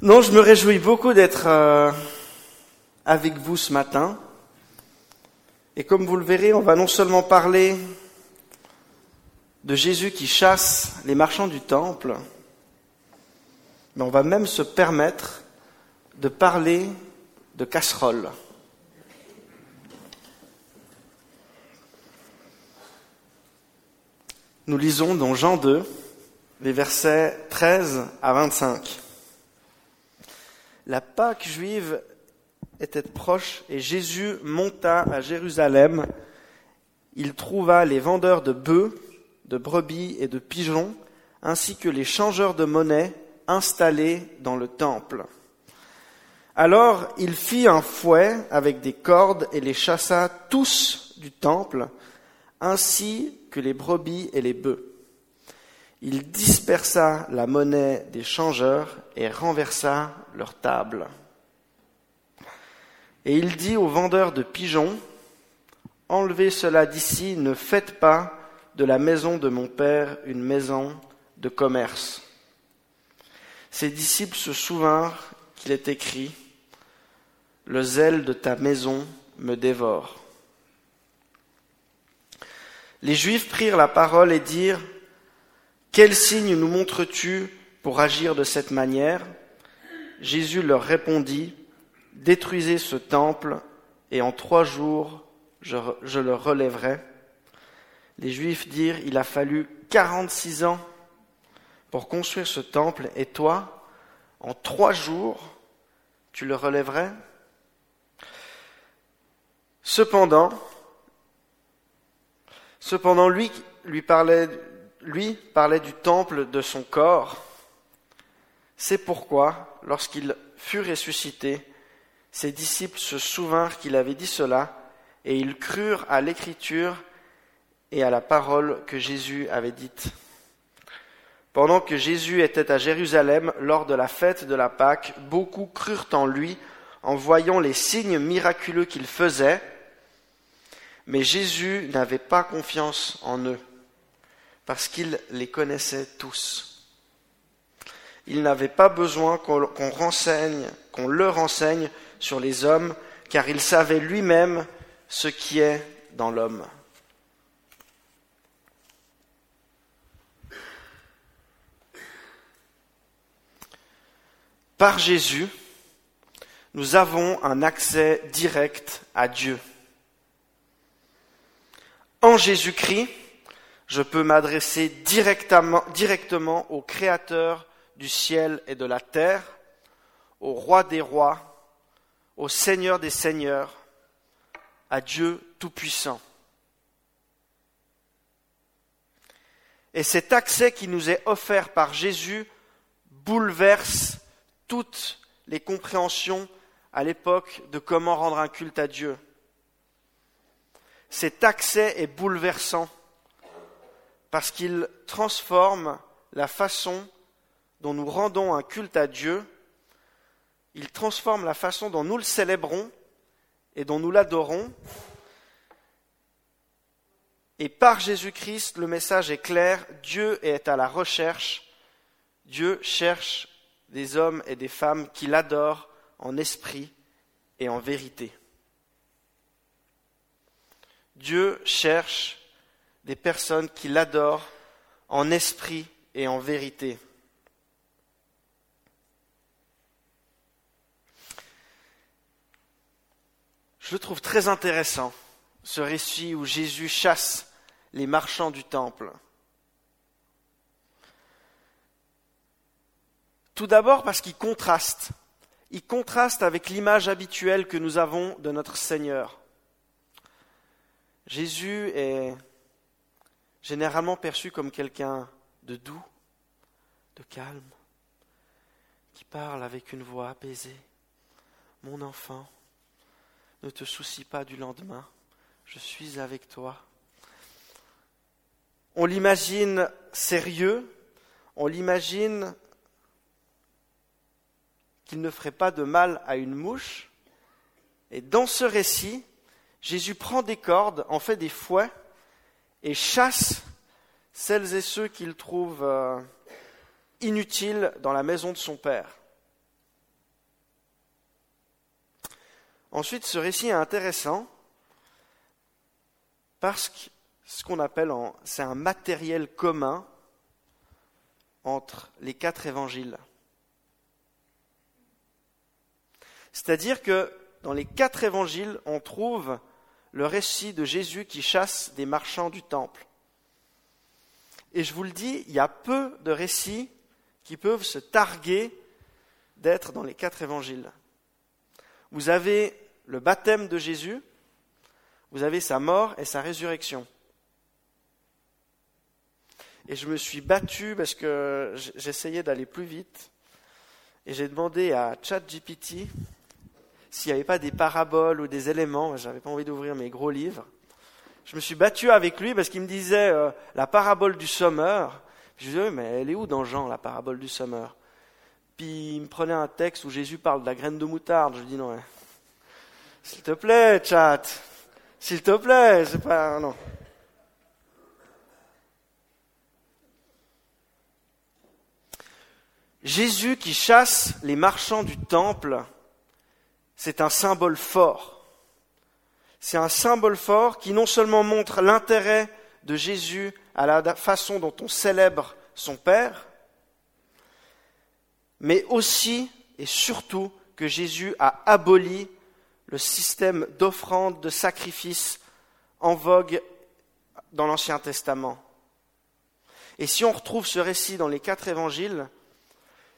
Non, je me réjouis beaucoup d'être euh, avec vous ce matin. Et comme vous le verrez, on va non seulement parler de Jésus qui chasse les marchands du temple, mais on va même se permettre de parler de casseroles. Nous lisons dans Jean 2, les versets 13 à 25. La Pâque juive était proche et Jésus monta à Jérusalem. Il trouva les vendeurs de bœufs, de brebis et de pigeons, ainsi que les changeurs de monnaie installés dans le temple. Alors il fit un fouet avec des cordes et les chassa tous du temple, ainsi que les brebis et les bœufs. Il dispersa la monnaie des changeurs et renversa leur table. Et il dit aux vendeurs de pigeons, Enlevez cela d'ici, ne faites pas de la maison de mon Père une maison de commerce. Ses disciples se souvinrent qu'il est écrit, Le zèle de ta maison me dévore. Les Juifs prirent la parole et dirent, Quel signe nous montres-tu pour agir de cette manière? Jésus leur répondit, Détruisez ce temple, et en trois jours je, le relèverai. Les Juifs dirent, Il a fallu quarante-six ans pour construire ce temple, et toi, en trois jours, tu le relèverais Cependant, cependant lui, lui parlait, lui parlait du temple de son corps. C'est pourquoi, lorsqu'il fut ressuscité, ses disciples se souvinrent qu'il avait dit cela, et ils crurent à l'écriture et à la parole que Jésus avait dite. Pendant que Jésus était à Jérusalem lors de la fête de la Pâque, beaucoup crurent en lui en voyant les signes miraculeux qu'il faisait, mais Jésus n'avait pas confiance en eux, parce qu'il les connaissait tous. Il n'avait pas besoin qu'on renseigne, qu'on le renseigne sur les hommes, car il savait lui-même ce qui est dans l'homme. Par Jésus, nous avons un accès direct à Dieu. En Jésus-Christ, je peux m'adresser directement, directement au Créateur du ciel et de la terre, au Roi des rois, au Seigneur des seigneurs, à Dieu Tout-Puissant. Et cet accès qui nous est offert par Jésus bouleverse toutes les compréhensions à l'époque de comment rendre un culte à Dieu. Cet accès est bouleversant parce qu'il transforme la façon dont nous rendons un culte à Dieu, il transforme la façon dont nous le célébrons et dont nous l'adorons. Et par Jésus-Christ, le message est clair, Dieu est à la recherche, Dieu cherche des hommes et des femmes qui l'adorent en esprit et en vérité. Dieu cherche des personnes qui l'adorent en esprit et en vérité. Je trouve très intéressant, ce récit où Jésus chasse les marchands du temple. Tout d'abord parce qu'il contraste. Il contraste avec l'image habituelle que nous avons de notre Seigneur. Jésus est généralement perçu comme quelqu'un de doux, de calme, qui parle avec une voix apaisée. Mon enfant, ne te soucie pas du lendemain, je suis avec toi. On l'imagine sérieux, on l'imagine qu'il ne ferait pas de mal à une mouche. Et dans ce récit, Jésus prend des cordes, en fait des fouets, et chasse celles et ceux qu'il trouve euh, inutiles dans la maison de son Père. Ensuite, ce récit est intéressant parce que ce qu'on appelle, c'est un matériel commun entre les quatre évangiles. C'est-à-dire que dans les quatre évangiles, on trouve le récit de Jésus qui chasse des marchands du temple. Et je vous le dis, il y a peu de récits qui peuvent se targuer d'être dans les quatre évangiles. Vous avez le baptême de Jésus, vous avez sa mort et sa résurrection. Et je me suis battu parce que j'essayais d'aller plus vite. Et j'ai demandé à ChatGPT s'il n'y avait pas des paraboles ou des éléments. J'avais pas envie d'ouvrir mes gros livres. Je me suis battu avec lui parce qu'il me disait euh, la parabole du sommeur. Je lui disais, mais elle est où dans Jean, la parabole du sommeur? Puis il me prenait un texte où Jésus parle de la graine de moutarde. Je lui dis, non, s'il te plaît, chat, s'il te plaît, c'est pas. Non. Jésus qui chasse les marchands du temple, c'est un symbole fort. C'est un symbole fort qui non seulement montre l'intérêt de Jésus à la façon dont on célèbre son Père, mais aussi et surtout que Jésus a aboli le système d'offrande, de sacrifice en vogue dans l'Ancien Testament. Et si on retrouve ce récit dans les quatre évangiles,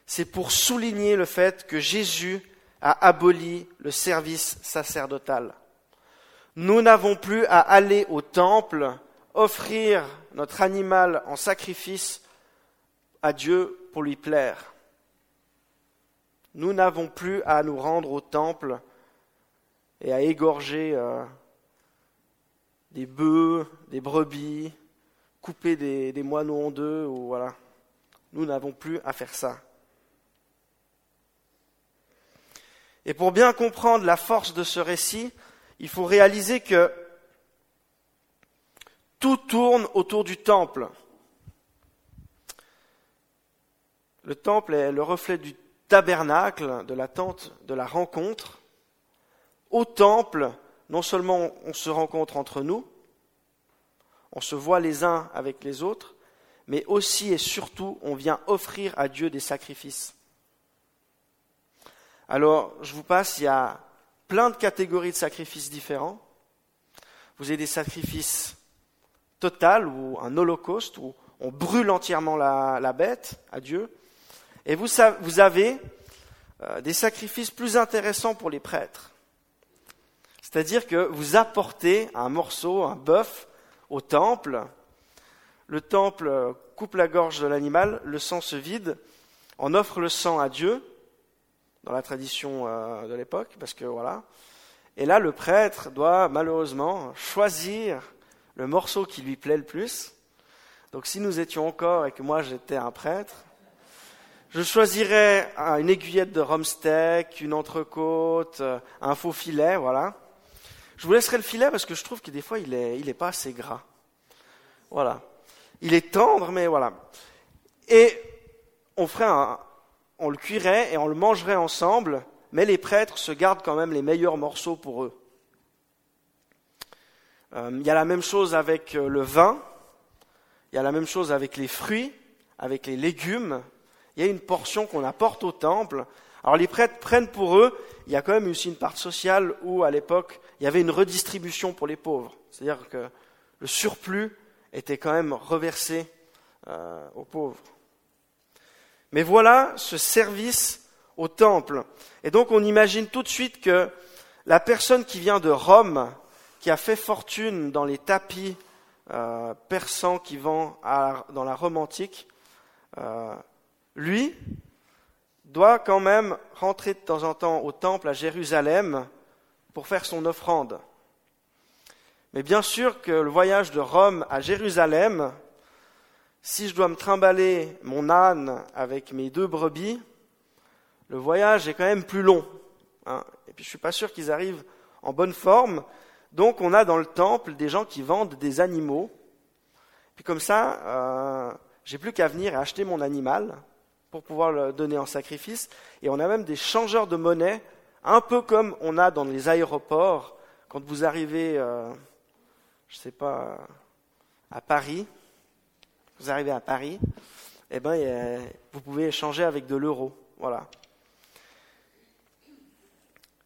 c'est pour souligner le fait que Jésus a aboli le service sacerdotal. Nous n'avons plus à aller au temple, offrir notre animal en sacrifice à Dieu pour lui plaire. Nous n'avons plus à nous rendre au temple et à égorger euh, des bœufs, des brebis, couper des, des moineaux en deux, ou voilà. Nous n'avons plus à faire ça. Et pour bien comprendre la force de ce récit, il faut réaliser que tout tourne autour du temple. Le temple est le reflet du tabernacle, de la tente de la rencontre. Au temple, non seulement on se rencontre entre nous, on se voit les uns avec les autres, mais aussi et surtout on vient offrir à Dieu des sacrifices. Alors, je vous passe, il y a plein de catégories de sacrifices différents. Vous avez des sacrifices total ou un holocauste où on brûle entièrement la, bête à Dieu. Et vous, vous avez euh, des sacrifices plus intéressants pour les prêtres. C'est-à-dire que vous apportez un morceau, un bœuf, au temple. Le temple coupe la gorge de l'animal, le sang se vide, on offre le sang à Dieu, dans la tradition euh, de l'époque, parce que voilà. Et là, le prêtre doit malheureusement choisir le morceau qui lui plaît le plus. Donc si nous étions encore et que moi j'étais un prêtre, je choisirais une aiguillette de rhum steak, une entrecôte, euh, un faux filet, voilà. Je vous laisserai le filet parce que je trouve que des fois il est, il est pas assez gras. Voilà. Il est tendre, mais voilà. Et on ferait un, on le cuirait et on le mangerait ensemble, mais les prêtres se gardent quand même les meilleurs morceaux pour eux. Euh, il y a la même chose avec euh, le vin, il y a la même chose avec les fruits, avec les légumes. Il y a une portion qu'on apporte au temple. Alors les prêtres prennent pour eux, il y a quand même aussi une part sociale où à l'époque il y avait une redistribution pour les pauvres. C'est-à-dire que le surplus était quand même reversé euh, aux pauvres. Mais voilà ce service au temple. Et donc on imagine tout de suite que la personne qui vient de Rome, qui a fait fortune dans les tapis euh, persans qui vend dans la Rome antique, euh, lui doit quand même rentrer de temps en temps au temple à Jérusalem pour faire son offrande. Mais bien sûr que le voyage de Rome à Jérusalem, si je dois me trimballer mon âne avec mes deux brebis, le voyage est quand même plus long. Hein. Et puis je suis pas sûr qu'ils arrivent en bonne forme. Donc on a dans le temple des gens qui vendent des animaux. Puis comme ça, euh, j'ai plus qu'à venir et acheter mon animal pour pouvoir le donner en sacrifice. Et on a même des changeurs de monnaie un peu comme on a dans les aéroports, quand vous arrivez, euh, je ne sais pas, à Paris, vous arrivez à Paris, eh ben, vous pouvez échanger avec de l'euro. Voilà.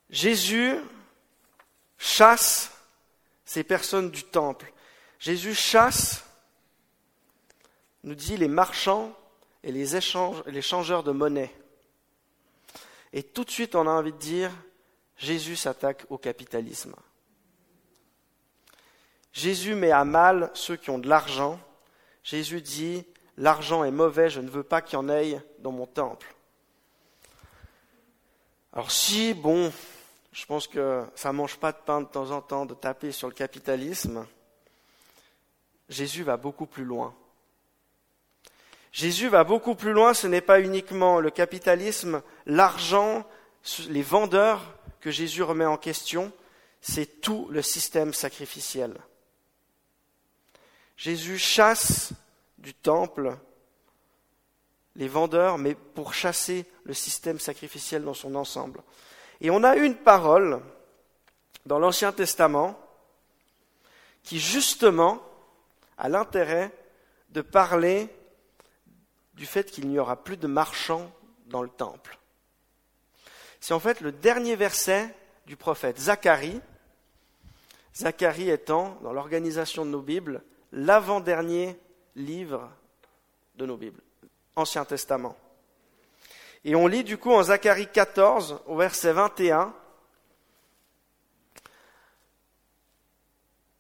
Jésus chasse ces personnes du temple. Jésus chasse, nous dit, les marchands et les, changeurs de monnaie. Et tout de suite, on a envie de dire, Jésus s'attaque au capitalisme. Jésus met à mal ceux qui ont de l'argent. Jésus dit, l'argent est mauvais, je ne veux pas qu'il y en ait dans mon temple. Alors si, bon, je pense que ça ne mange pas de pain de temps en temps de taper sur le capitalisme, Jésus va beaucoup plus loin. Jésus va beaucoup plus loin, ce n'est pas uniquement le capitalisme, l'argent, les vendeurs que Jésus remet en question, c'est tout le système sacrificiel. Jésus chasse du temple les vendeurs, mais pour chasser le système sacrificiel dans son ensemble. Et on a une parole dans l'Ancien Testament qui justement a l'intérêt de parler du fait qu'il n'y aura plus de marchands dans le temple. C'est en fait le dernier verset du prophète Zacharie, Zacharie étant, dans l'organisation de nos Bibles, l'avant-dernier livre de nos Bibles, Ancien Testament. Et on lit du coup en Zacharie 14, au verset 21,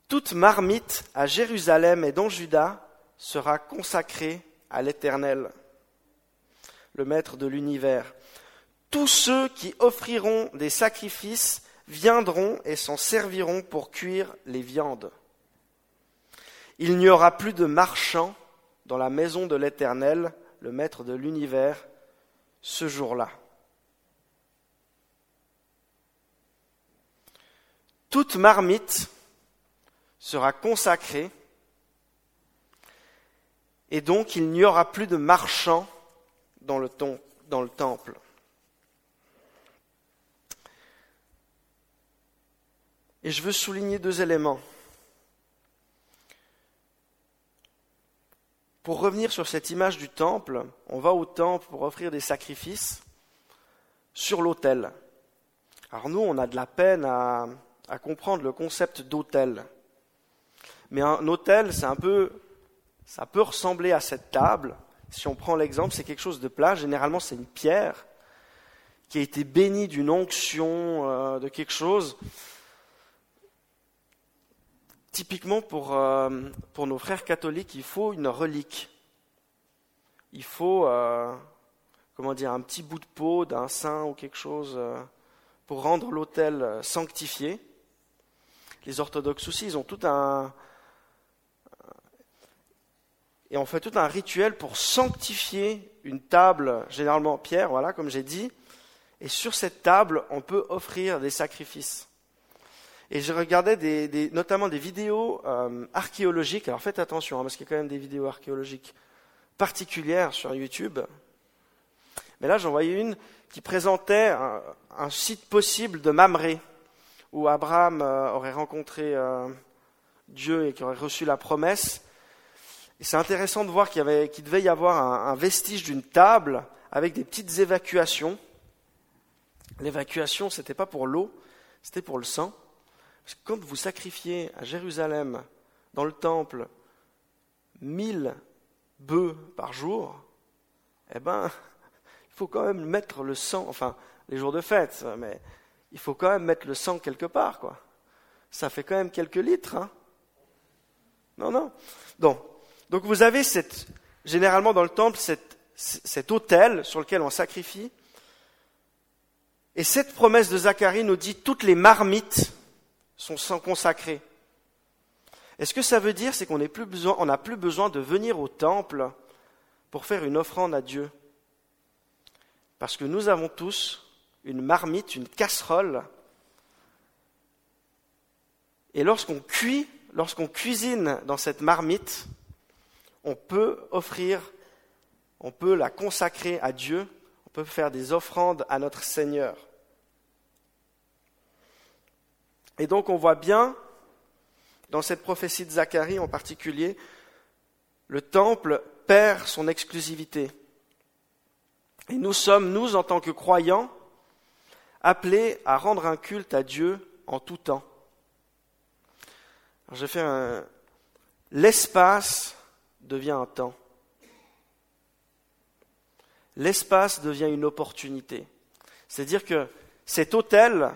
Toute marmite à Jérusalem et dans Juda sera consacrée à l'Éternel, le Maître de l'univers. Tous ceux qui offriront des sacrifices viendront et s'en serviront pour cuire les viandes. Il n'y aura plus de marchands dans la maison de l'Éternel, le Maître de l'univers, ce jour-là. Toute marmite sera consacrée et donc il n'y aura plus de marchands dans le, temple. Et je veux souligner deux éléments. Pour revenir sur cette image du temple, on va au temple pour offrir des sacrifices sur l'autel. Alors nous, on a de la peine à comprendre le concept d'autel. Mais un autel, c'est un peu ça peut ressembler à cette table. Si on prend l'exemple, c'est quelque chose de plat. Généralement, c'est une pierre qui a été bénie d'une onction, euh, de quelque chose. Typiquement, pour, euh, pour nos frères catholiques, il faut une relique. Il faut, euh, comment dire, un petit bout de peau d'un saint ou quelque chose pour rendre l'autel sanctifié. Les orthodoxes aussi, ils ont tout un, et on fait tout un rituel pour sanctifier une table, généralement en pierre, voilà, comme j'ai dit. Et sur cette table, on peut offrir des sacrifices. Et je regardais notamment des vidéos euh, archéologiques. Alors faites attention, hein, parce qu'il y a quand même des vidéos archéologiques particulières sur YouTube. Mais là, j'en voyais une qui présentait un, site possible de Mamré, où Abraham euh, aurait rencontré euh, Dieu et qui aurait reçu la promesse c'est intéressant de voir qu'il, devait y avoir un, vestige d'une table avec des petites évacuations. L'évacuation, ce n'était pas pour l'eau, c'était pour le sang. Parce que quand vous sacrifiez à Jérusalem, dans le temple, mille bœufs par jour, eh ben, il faut quand même mettre le sang, enfin, les jours de fête, mais il faut quand même mettre le sang quelque part, quoi. Ça fait quand même quelques litres, hein. Non, non. Donc, donc vous avez généralement dans le temple cet autel sur lequel on sacrifie. Et cette promesse de Zacharie nous dit toutes les marmites sont sans consacrées. Et ce que ça veut dire, c'est qu'on n'a plus besoin de venir au temple pour faire une offrande à Dieu. Parce que nous avons tous une marmite, une casserole. Et lorsqu'on cuit, lorsqu'on cuisine dans cette marmite, on peut offrir, on peut la consacrer à Dieu, on peut faire des offrandes à notre Seigneur. Et donc on voit bien, dans cette prophétie de Zacharie en particulier, le temple perd son exclusivité. Et nous sommes, nous, en tant que croyants, appelés à rendre un culte à Dieu en tout temps. je fais un... L'espace devient un temps. L'espace devient une opportunité. C'est-à-dire que cet hôtel,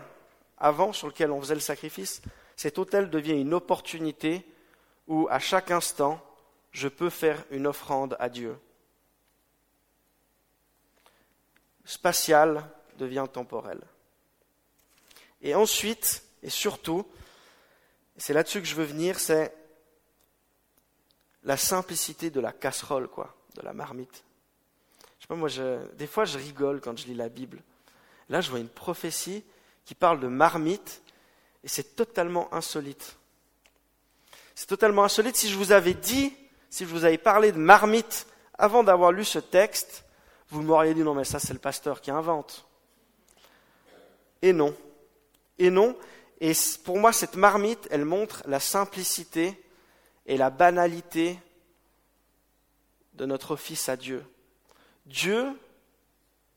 avant, sur lequel on faisait le sacrifice, cet hôtel devient une opportunité où, à chaque instant, je peux faire une offrande à Dieu. Spatial devient temporel. Et ensuite, et surtout, c'est là-dessus que je veux venir, c'est la simplicité de la casserole, quoi, de la marmite. Je sais pas, moi, des fois, je rigole quand je lis la Bible. Là, je vois une prophétie qui parle de marmite, et c'est totalement insolite. C'est totalement insolite. Si je vous avais dit, si je vous avais parlé de marmite avant d'avoir lu ce texte, vous m'auriez dit non, mais ça, c'est le pasteur qui invente. Et non. Et non. Et pour moi, cette marmite, elle montre la simplicité et la banalité de notre Fils à Dieu. Dieu,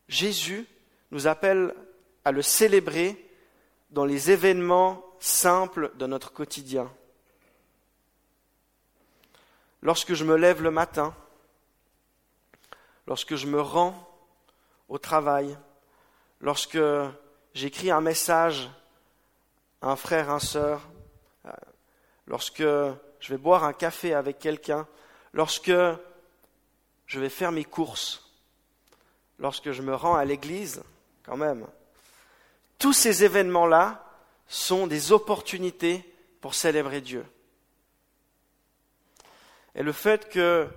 Jésus, nous appelle à le célébrer dans les événements simples de notre quotidien. Lorsque je me lève le matin, lorsque je me rends au travail, lorsque j'écris un message à un frère, un sœur, euh, lorsque je vais boire un café avec quelqu'un, lorsque je vais faire mes courses, lorsque je me rends à l'église, quand même. Tous ces événements-là sont des opportunités pour célébrer Dieu. Et le fait que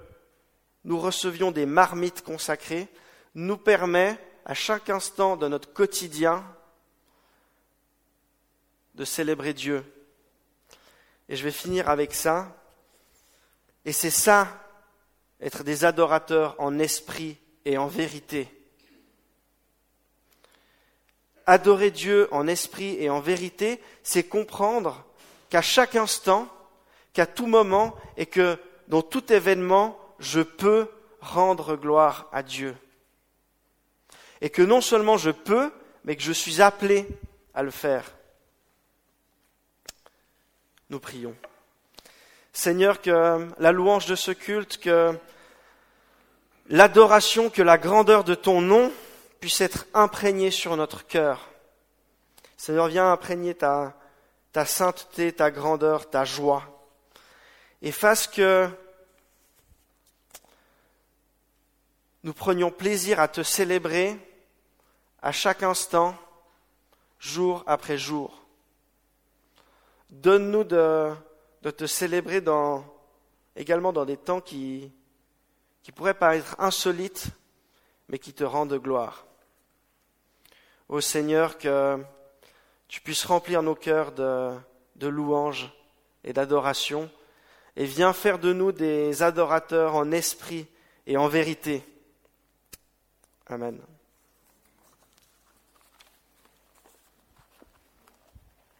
nous recevions des marmites consacrées nous permet à chaque instant de notre quotidien de célébrer Dieu. Et je vais finir avec ça. Et c'est ça, être des adorateurs en esprit et en vérité. Adorer Dieu en esprit et en vérité, c'est comprendre qu'à chaque instant, qu'à tout moment et que dans tout événement, je peux rendre gloire à Dieu. Et que non seulement je peux, mais que je suis appelé à le faire. Nous prions. Seigneur, que la louange de ce culte, que l'adoration, que la grandeur de ton nom puisse être imprégnée sur notre cœur. Seigneur, viens imprégner ta, ta sainteté, ta grandeur, ta joie. Et fasse que nous prenions plaisir à te célébrer à chaque instant, jour après jour. Donne-nous de, te célébrer également dans des temps qui, qui pourraient paraître insolites, mais qui te rendent gloire. Ô Seigneur, que tu puisses remplir nos cœurs de, de louanges et d'adoration, et viens faire de nous des adorateurs en esprit et en vérité. Amen.